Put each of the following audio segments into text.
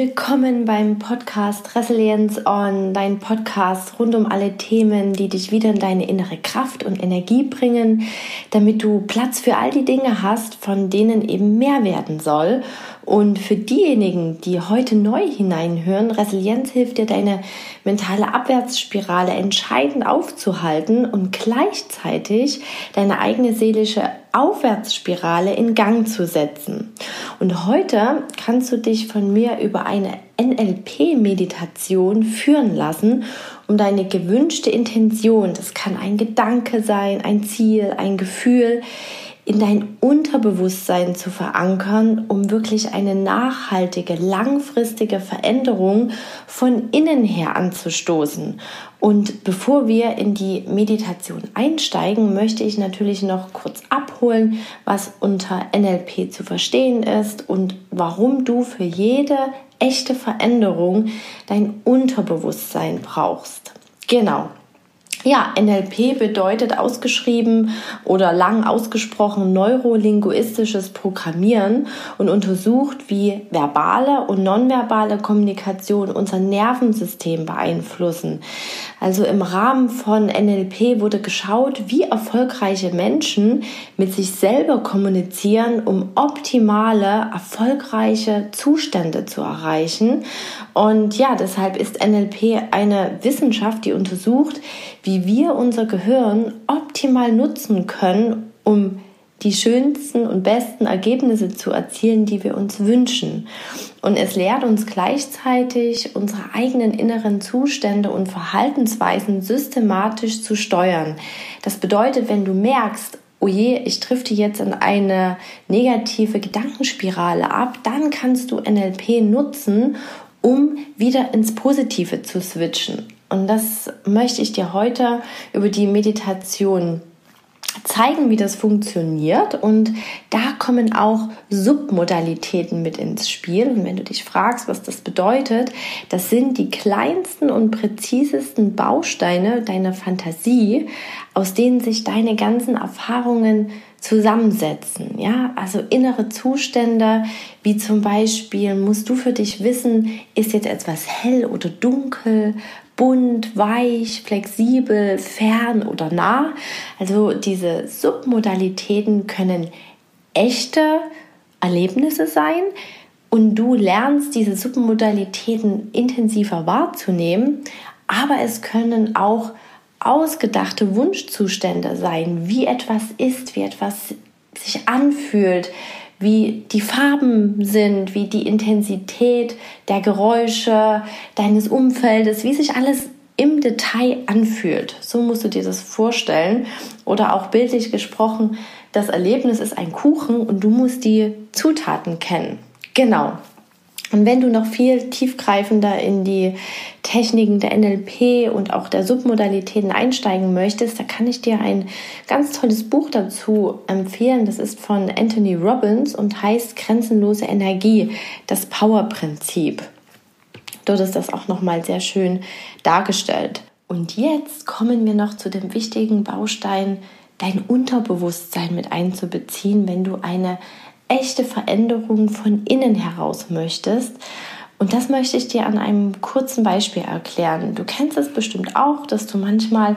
Willkommen beim Podcast Resilience On, dein Podcast rund um alle Themen, die dich wieder in deine innere Kraft und Energie bringen, damit du Platz für all die Dinge hast, von denen eben mehr werden soll. Und für diejenigen, die heute neu hineinhören, Resilienz hilft dir, deine mentale Abwärtsspirale entscheidend aufzuhalten und gleichzeitig deine eigene seelische Aufwärtsspirale in Gang zu setzen. Und heute kannst du dich von mir über eine NLP-Meditation führen lassen, um deine gewünschte Intention, das kann ein Gedanke sein, ein Ziel, ein Gefühl, in dein Unterbewusstsein zu verankern, um wirklich eine nachhaltige, langfristige Veränderung von innen her anzustoßen. Und bevor wir in die Meditation einsteigen, möchte ich natürlich noch kurz abholen, was unter NLP zu verstehen ist und warum du für jede echte Veränderung dein Unterbewusstsein brauchst. Genau. Ja, NLP bedeutet ausgeschrieben oder lang ausgesprochen neurolinguistisches Programmieren und untersucht, wie verbale und nonverbale Kommunikation unser Nervensystem beeinflussen. Also im Rahmen von NLP wurde geschaut, wie erfolgreiche Menschen mit sich selber kommunizieren, um optimale, erfolgreiche Zustände zu erreichen. Und ja, deshalb ist NLP eine Wissenschaft, die untersucht, wie wir unser Gehirn optimal nutzen können, um die schönsten und besten Ergebnisse zu erzielen, die wir uns wünschen. Und es lehrt uns gleichzeitig, unsere eigenen inneren Zustände und Verhaltensweisen systematisch zu steuern. Das bedeutet, wenn du merkst, oh je, ich drifte jetzt in eine negative Gedankenspirale ab, dann kannst du NLP nutzen, um wieder ins Positive zu switchen. Und das möchte ich dir heute über die Meditation zeigen, wie das funktioniert. Und da kommen auch Submodalitäten mit ins Spiel. Und wenn du dich fragst, was das bedeutet, das sind die kleinsten und präzisesten Bausteine deiner Fantasie, aus denen sich deine ganzen Erfahrungen zusammensetzen. Ja, also innere Zustände, wie zum Beispiel musst du für dich wissen, ist jetzt etwas hell oder dunkel, bunt, weich, flexibel, fern oder nah. Also diese Submodalitäten können echte Erlebnisse sein und du lernst diese Submodalitäten intensiver wahrzunehmen, aber es können auch ausgedachte Wunschzustände sein, wie etwas ist, wie etwas sich anfühlt, wie die Farben sind, wie die Intensität der Geräusche deines Umfeldes, wie sich alles im Detail anfühlt. So musst du dir das vorstellen. Oder auch bildlich gesprochen, das Erlebnis ist ein Kuchen und du musst die Zutaten kennen. Genau. Und wenn du noch viel tiefgreifender in die Techniken der NLP und auch der Submodalitäten einsteigen möchtest, da kann ich dir ein ganz tolles Buch dazu empfehlen. Das ist von Anthony Robbins und heißt Grenzenlose Energie, das Power-Prinzip. Dort ist das auch nochmal sehr schön dargestellt. Und jetzt kommen wir noch zu dem wichtigen Baustein, dein Unterbewusstsein mit einzubeziehen, wenn du eine echte Veränderung von innen heraus möchtest. Und das möchte ich dir an einem kurzen Beispiel erklären. Du kennst es bestimmt auch, dass du manchmal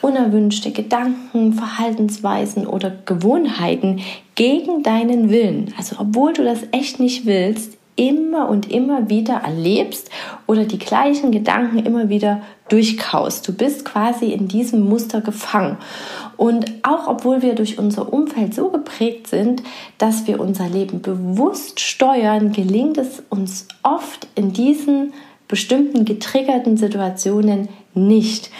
unerwünschte Gedanken, Verhaltensweisen oder Gewohnheiten gegen deinen Willen, also obwohl du das echt nicht willst, immer und immer wieder erlebst oder die gleichen Gedanken immer wieder durchkaust. Du bist quasi in diesem Muster gefangen. Und auch obwohl wir durch unser Umfeld so geprägt sind, dass wir unser Leben bewusst steuern, gelingt es uns oft in diesen bestimmten getriggerten Situationen nicht.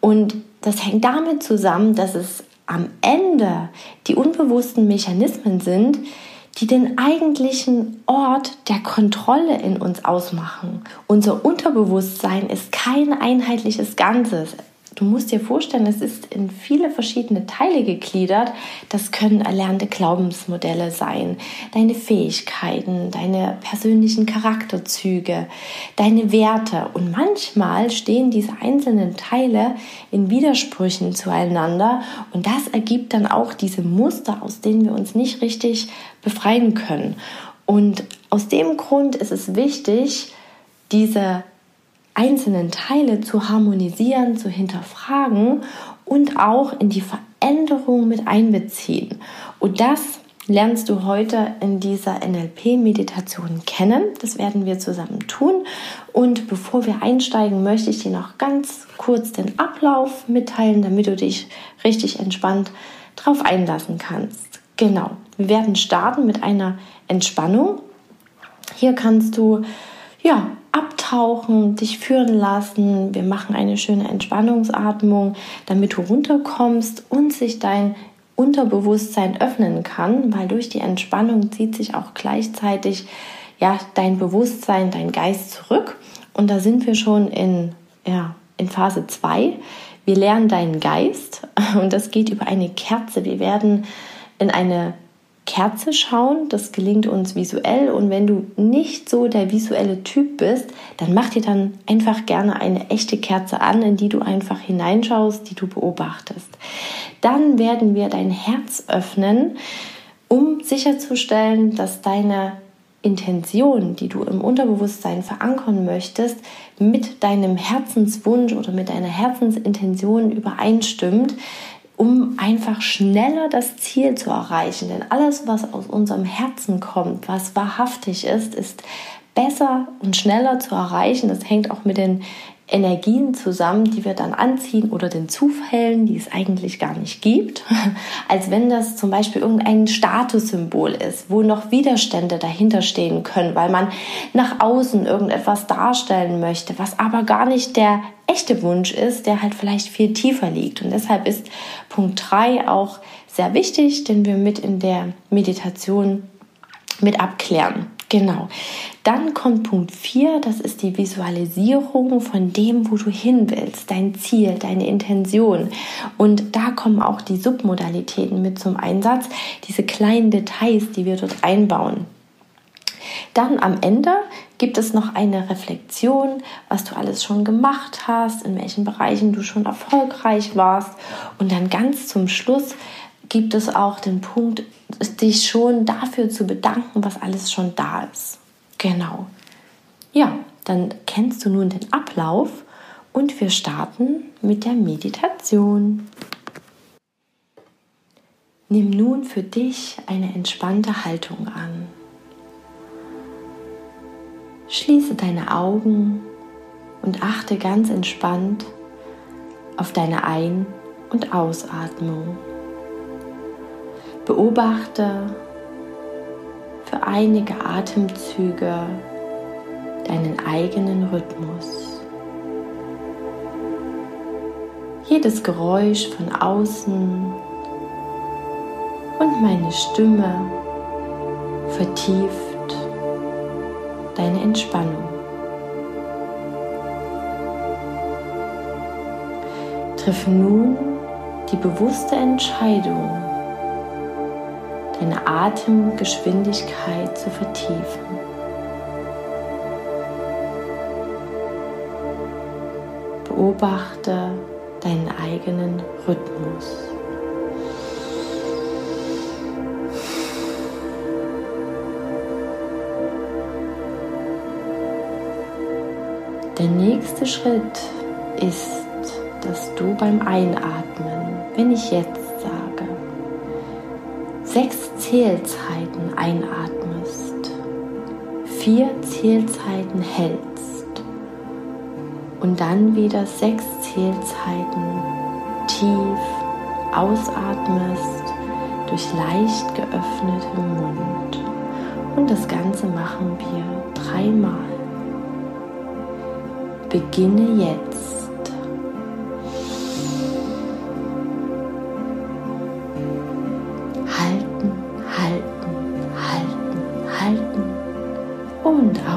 Und das hängt damit zusammen, dass es am Ende die unbewussten Mechanismen sind, die den eigentlichen Ort der Kontrolle in uns ausmachen. Unser Unterbewusstsein ist kein einheitliches Ganzes. Du musst dir vorstellen, es ist in viele verschiedene Teile gegliedert. Das können erlernte Glaubensmodelle sein, deine Fähigkeiten, deine persönlichen Charakterzüge, deine Werte. Und manchmal stehen diese einzelnen Teile in Widersprüchen zueinander. Und das ergibt dann auch diese Muster, aus denen wir uns nicht richtig befreien können. Und aus dem Grund ist es wichtig, diese einzelnen Teile zu harmonisieren, zu hinterfragen und auch in die Veränderung mit einbeziehen. Und das lernst du heute in dieser NLP-Meditation kennen. Das werden wir zusammen tun. Und bevor wir einsteigen, möchte ich dir noch ganz kurz den Ablauf mitteilen, damit du dich richtig entspannt drauf einlassen kannst. Genau, wir werden starten mit einer Entspannung. Hier kannst du ja abtauchen, dich führen lassen. Wir machen eine schöne Entspannungsatmung, damit du runterkommst und sich dein Unterbewusstsein öffnen kann, weil durch die Entspannung zieht sich auch gleichzeitig ja dein Bewusstsein, dein Geist zurück und da sind wir schon in ja, in Phase 2. Wir lernen deinen Geist und das geht über eine Kerze. Wir werden in eine Kerze schauen. Das gelingt uns visuell. Und wenn du nicht so der visuelle Typ bist, dann mach dir dann einfach gerne eine echte Kerze an, in die du einfach hineinschaust, die du beobachtest. Dann werden wir dein Herz öffnen, um sicherzustellen, dass deine Intention, die du im Unterbewusstsein verankern möchtest, mit deinem Herzenswunsch oder mit deiner Herzensintention übereinstimmt, um einfach schneller das Ziel zu erreichen. Denn alles, was aus unserem Herzen kommt, was wahrhaftig ist, ist besser und schneller zu erreichen. Das hängt auch mit den Energien zusammen, die wir dann anziehen oder den Zufällen, die es eigentlich gar nicht gibt, als wenn das zum Beispiel irgendein Statussymbol ist, wo noch Widerstände dahinter stehen können, weil man nach außen irgendetwas darstellen möchte, was aber gar nicht der echte Wunsch ist, der halt vielleicht viel tiefer liegt. Und deshalb ist Punkt 3 auch sehr wichtig, den wir mit in der Meditation mit abklären. Genau. Dann kommt Punkt 4, das ist die Visualisierung von dem, wo du hin willst, dein Ziel, deine Intention. Und da kommen auch die Submodalitäten mit zum Einsatz, diese kleinen Details, die wir dort einbauen. Dann am Ende gibt es noch eine Reflexion, was du alles schon gemacht hast, in welchen Bereichen du schon erfolgreich warst. Und dann ganz zum Schluss gibt es auch den Punkt, dich schon dafür zu bedanken, was alles schon da ist. Genau. Ja, dann kennst du nun den Ablauf und wir starten mit der Meditation. Nimm nun für dich eine entspannte Haltung an. Schließe deine Augen und achte ganz entspannt auf deine Ein- und Ausatmung. Beobachte für einige Atemzüge deinen eigenen Rhythmus. Jedes Geräusch von außen und meine Stimme vertieft deine Entspannung. Triff nun die bewusste Entscheidung, deine Atemgeschwindigkeit zu vertiefen. Beobachte deinen eigenen Rhythmus. Der nächste Schritt ist, dass du beim Einatmen, wenn ich jetzt sechs Zählzeiten einatmest, vier Zählzeiten hältst und dann wieder sechs Zählzeiten tief ausatmest durch leicht geöffnetem Mund. Und das Ganze machen wir dreimal. Beginne jetzt.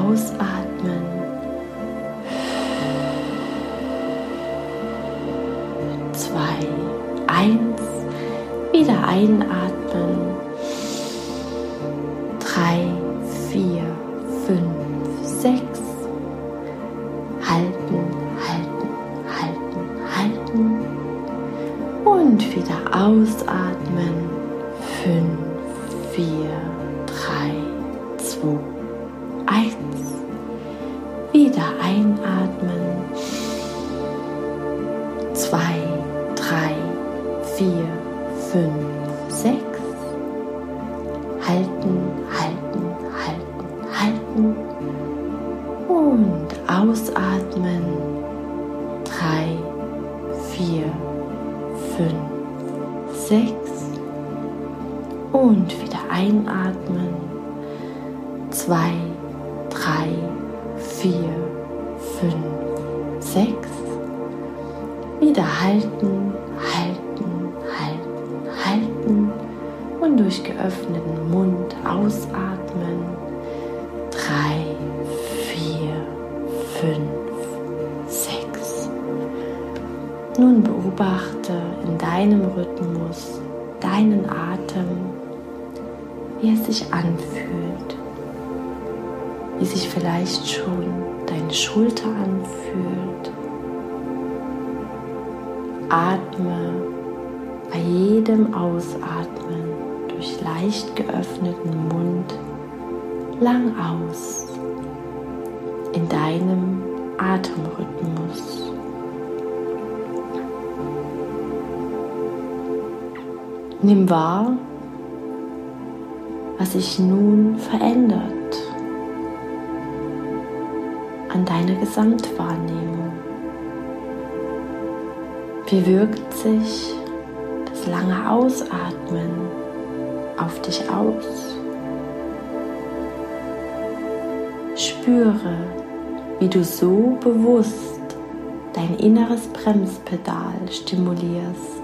aus eins. Wieder einatmen. Zwei, drei, vier, fünf. Fünf, sechs. Nun beobachte in deinem Rhythmus deinen Atem, wie es sich anfühlt, wie sich vielleicht schon deine Schulter anfühlt. Atme bei jedem Ausatmen durch leicht geöffneten Mund lang aus in deinem Atemrhythmus. Nimm wahr, was sich nun verändert an deiner Gesamtwahrnehmung. Wie wirkt sich das lange Ausatmen auf dich aus? Spüre, wie du so bewusst dein inneres Bremspedal stimulierst,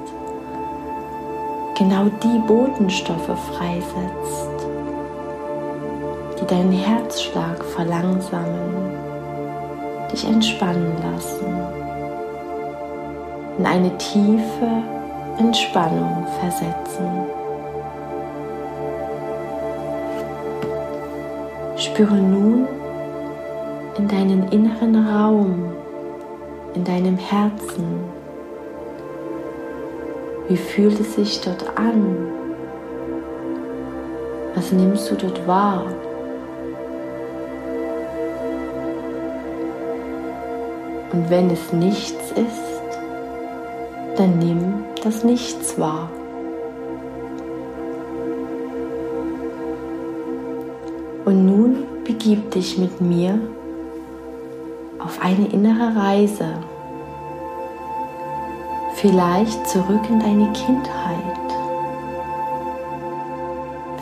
genau die Botenstoffe freisetzt, die deinen Herzschlag verlangsamen dich entspannen lassen, in eine tiefe Entspannung versetzen. Spüre nun in deinen inneren Raum, in deinem Herzen. Wie fühlt es sich dort an? Was nimmst du dort wahr? Und wenn es nichts ist, dann nimm das Nichts wahr. Und nun begib dich mit mir eine innere Reise, vielleicht zurück in deine Kindheit,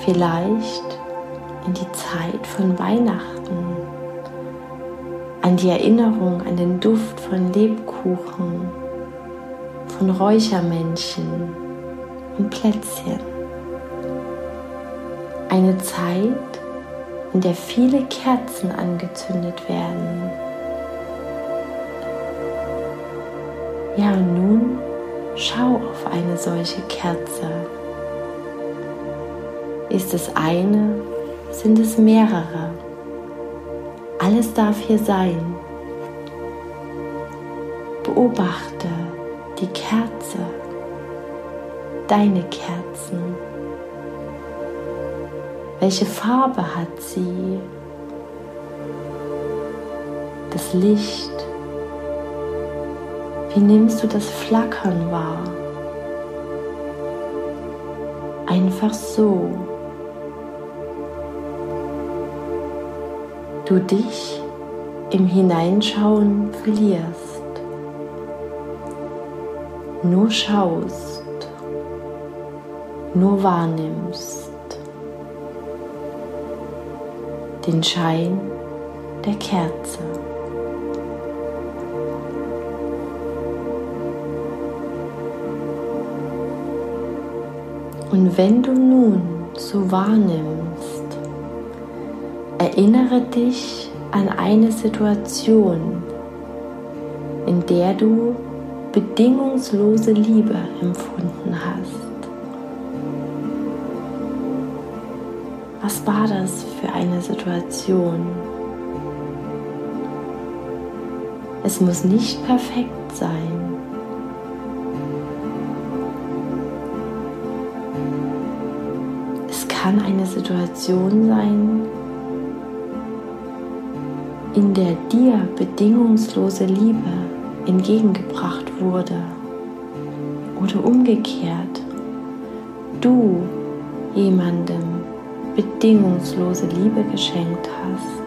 vielleicht in die Zeit von Weihnachten an die Erinnerung an den Duft von Lebkuchen, von Räuchermännchen und Plätzchen. Eine Zeit, in der viele Kerzen angezündet werden. Ja, und nun schau auf eine solche Kerze. Ist es eine? Sind es mehrere? Alles darf hier sein. Beobachte die Kerze, deine Kerzen. Welche Farbe hat sie? Das Licht. Wie nimmst du das Flackern wahr? Einfach so. du dich im Hineinschauen verlierst, nur schaust, nur wahrnimmst den Schein der Kerze. Und wenn du nun so wahrnimmst, Erinnere dich an eine Situation, in der du bedingungslose Liebe empfunden hast. Was war das für eine Situation? Es muss nicht perfekt sein. Kann eine Situation sein, in der dir bedingungslose Liebe entgegengebracht wurde oder umgekehrt du jemandem bedingungslose Liebe geschenkt hast.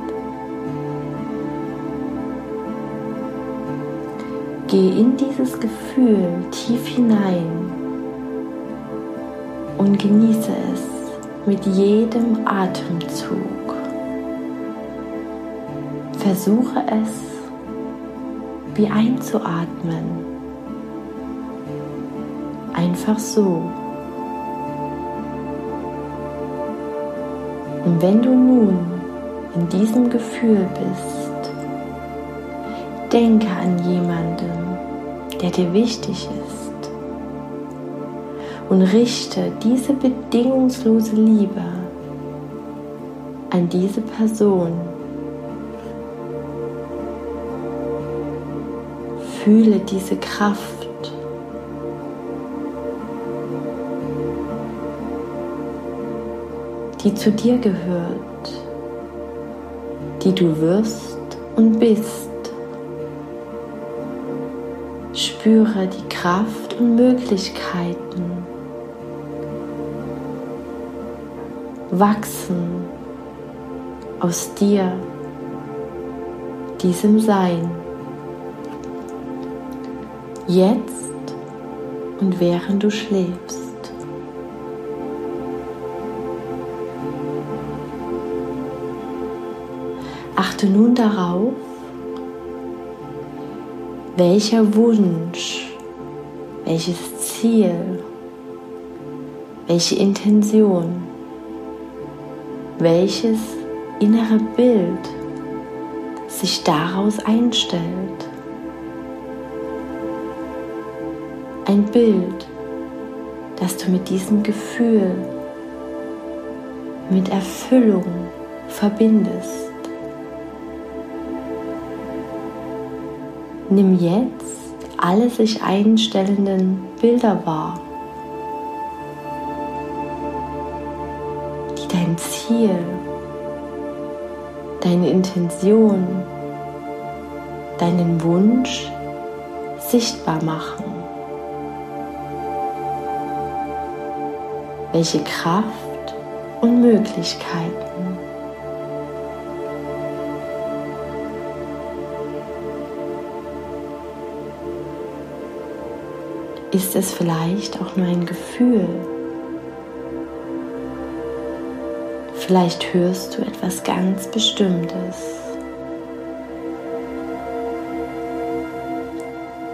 Geh in dieses Gefühl tief hinein und genieße es mit jedem Atemzug. Versuche es wie einzuatmen. Einfach so. Und wenn du nun in diesem Gefühl bist, denke an jemanden, der dir wichtig ist und richte diese bedingungslose Liebe an diese Person. Fühle diese Kraft die zu dir gehört, die du wirst und bist. Spüre die Kraft und Möglichkeiten wachsen aus dir, diesem Sein. Jetzt und während du schläfst. Achte nun darauf, welcher Wunsch, welches Ziel, welche Intention, welches innere Bild sich daraus einstellt. Ein Bild, das du mit diesem Gefühl, mit Erfüllung verbindest. Nimm jetzt alle sich einstellenden Bilder wahr, dein Ziel, deine Intention, deinen Wunsch sichtbar machen. Welche Kraft und Möglichkeiten Ist es vielleicht auch nur ein Gefühl? Vielleicht hörst du etwas ganz Bestimmtes.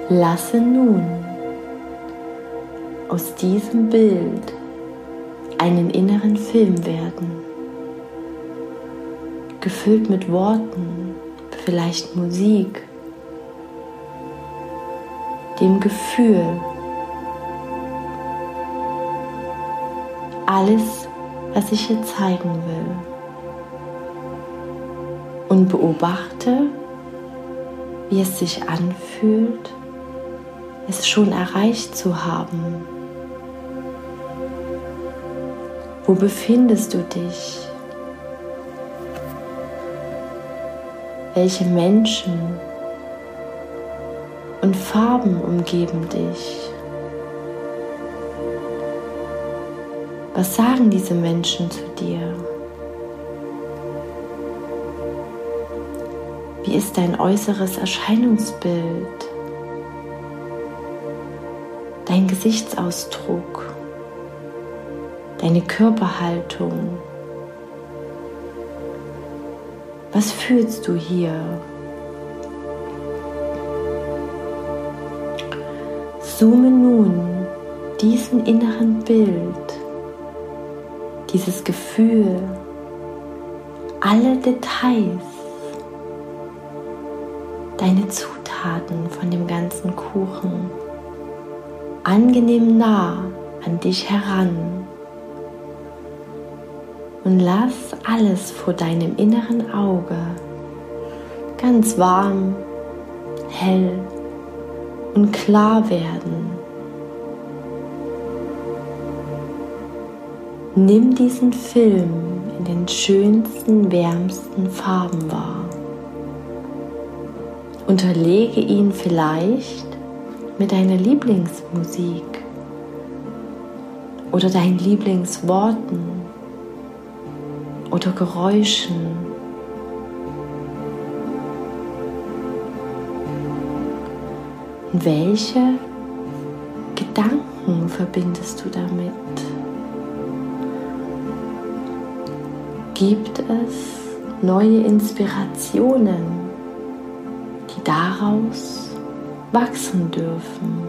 Lasse nun aus diesem Bild einen inneren Film werden, gefüllt mit Worten, vielleicht Musik, dem Gefühl, alles, was ich hier zeigen will. Und beobachte, wie es sich anfühlt, es schon erreicht zu haben. Wo befindest du dich? Welche Menschen und Farben umgeben dich? Was sagen diese Menschen zu dir? Wie ist dein äußeres Erscheinungsbild? Dein Gesichtsausdruck? Deine Körperhaltung? Was fühlst du hier? Zoome nun diesen inneren Bild dieses Gefühl, alle Details, deine Zutaten von dem ganzen Kuchen angenehm nah an dich heran und lass alles vor deinem inneren Auge ganz warm, hell und klar werden. Nimm diesen Film in den schönsten, wärmsten Farben wahr. Unterlege ihn vielleicht mit deiner Lieblingsmusik oder deinen Lieblingsworten oder Geräuschen. Welche Gedanken verbindest du damit? Gibt es neue Inspirationen, die daraus wachsen dürfen?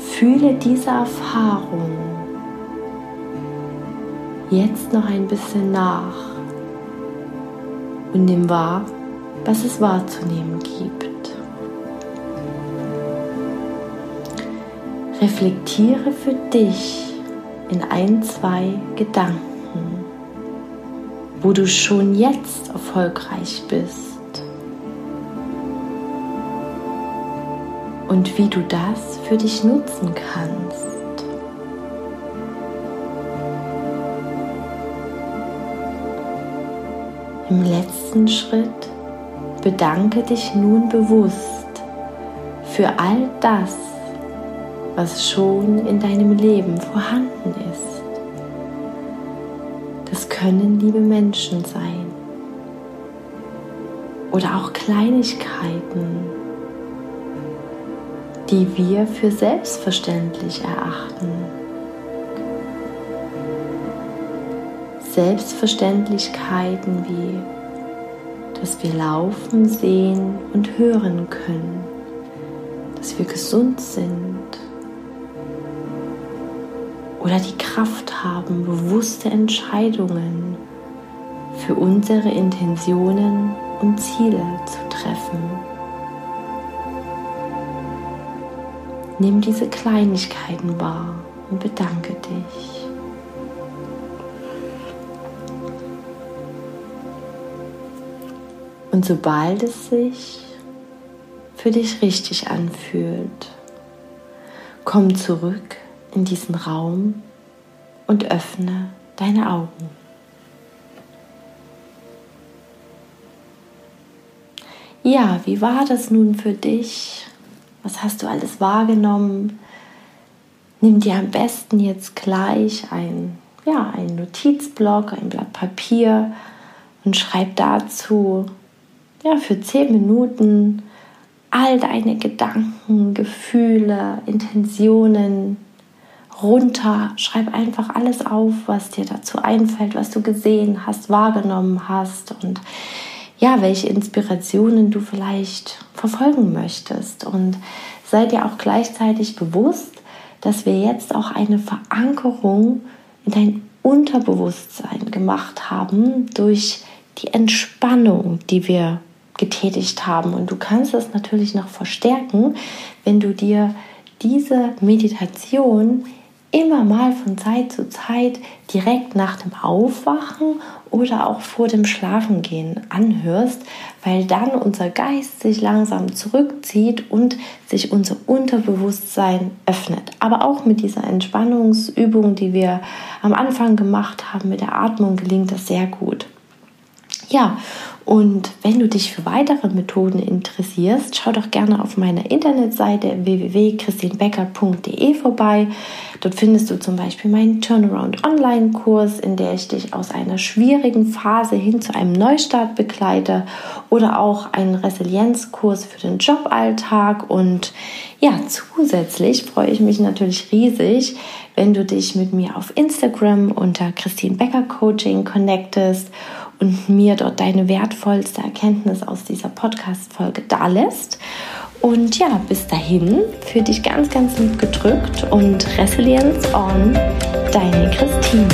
Fühle diese Erfahrung jetzt noch ein bisschen nach und nimm wahr, was es wahrzunehmen gibt. Reflektiere für dich in ein, zwei Gedanken, wo du schon jetzt erfolgreich bist und wie du das für dich nutzen kannst. Im letzten Schritt bedanke dich nun bewusst für all das, was schon in deinem Leben vorhanden ist. Das können liebe Menschen sein oder auch Kleinigkeiten, die wir für selbstverständlich erachten. Selbstverständlichkeiten wie, dass wir laufen, sehen und hören können, dass wir gesund sind oder die Kraft haben, bewusste Entscheidungen für unsere Intentionen und Ziele zu treffen. Nimm diese Kleinigkeiten wahr und bedanke dich. Und sobald es sich für dich richtig anfühlt, komm zurück in diesen Raum und öffne deine Augen. Ja, wie war das nun für dich? Was hast du alles wahrgenommen? Nimm dir am besten jetzt gleich ein, ja, einen Notizblock, ein Blatt Papier und schreib dazu ja, für zehn Minuten all deine Gedanken, Gefühle, Intentionen runter. Schreib einfach alles auf, was dir dazu einfällt, was du gesehen hast, wahrgenommen hast und ja, welche Inspirationen du vielleicht verfolgen möchtest. Und sei dir auch gleichzeitig bewusst, dass wir jetzt auch eine Verankerung in dein Unterbewusstsein gemacht haben durch die Entspannung, die wir getätigt haben. Und du kannst es natürlich noch verstärken, wenn du dir diese Meditation immer mal von Zeit zu Zeit direkt nach dem Aufwachen oder auch vor dem Schlafengehen anhörst, weil dann unser Geist sich langsam zurückzieht und sich unser Unterbewusstsein öffnet. Aber auch mit dieser Entspannungsübung, die wir am Anfang gemacht haben, mit der Atmung gelingt das sehr gut. Ja, und wenn du dich für weitere Methoden interessierst, schau doch gerne auf meiner Internetseite www.christinbecker.de vorbei. Dort findest du zum Beispiel meinen Turnaround Online-Kurs, in der ich dich aus einer schwierigen Phase hin zu einem Neustart begleite oder auch einen Resilienzkurs für den Joballtag. Und ja, zusätzlich freue ich mich natürlich riesig, wenn du dich mit mir auf Instagram unter Christine Becker Coaching connectest und mir dort deine wertvollste Erkenntnis aus dieser Podcast-Folge dalässt. Und ja, bis dahin, für dich ganz, ganz lieb gedrückt und Resilience on, deine Christine.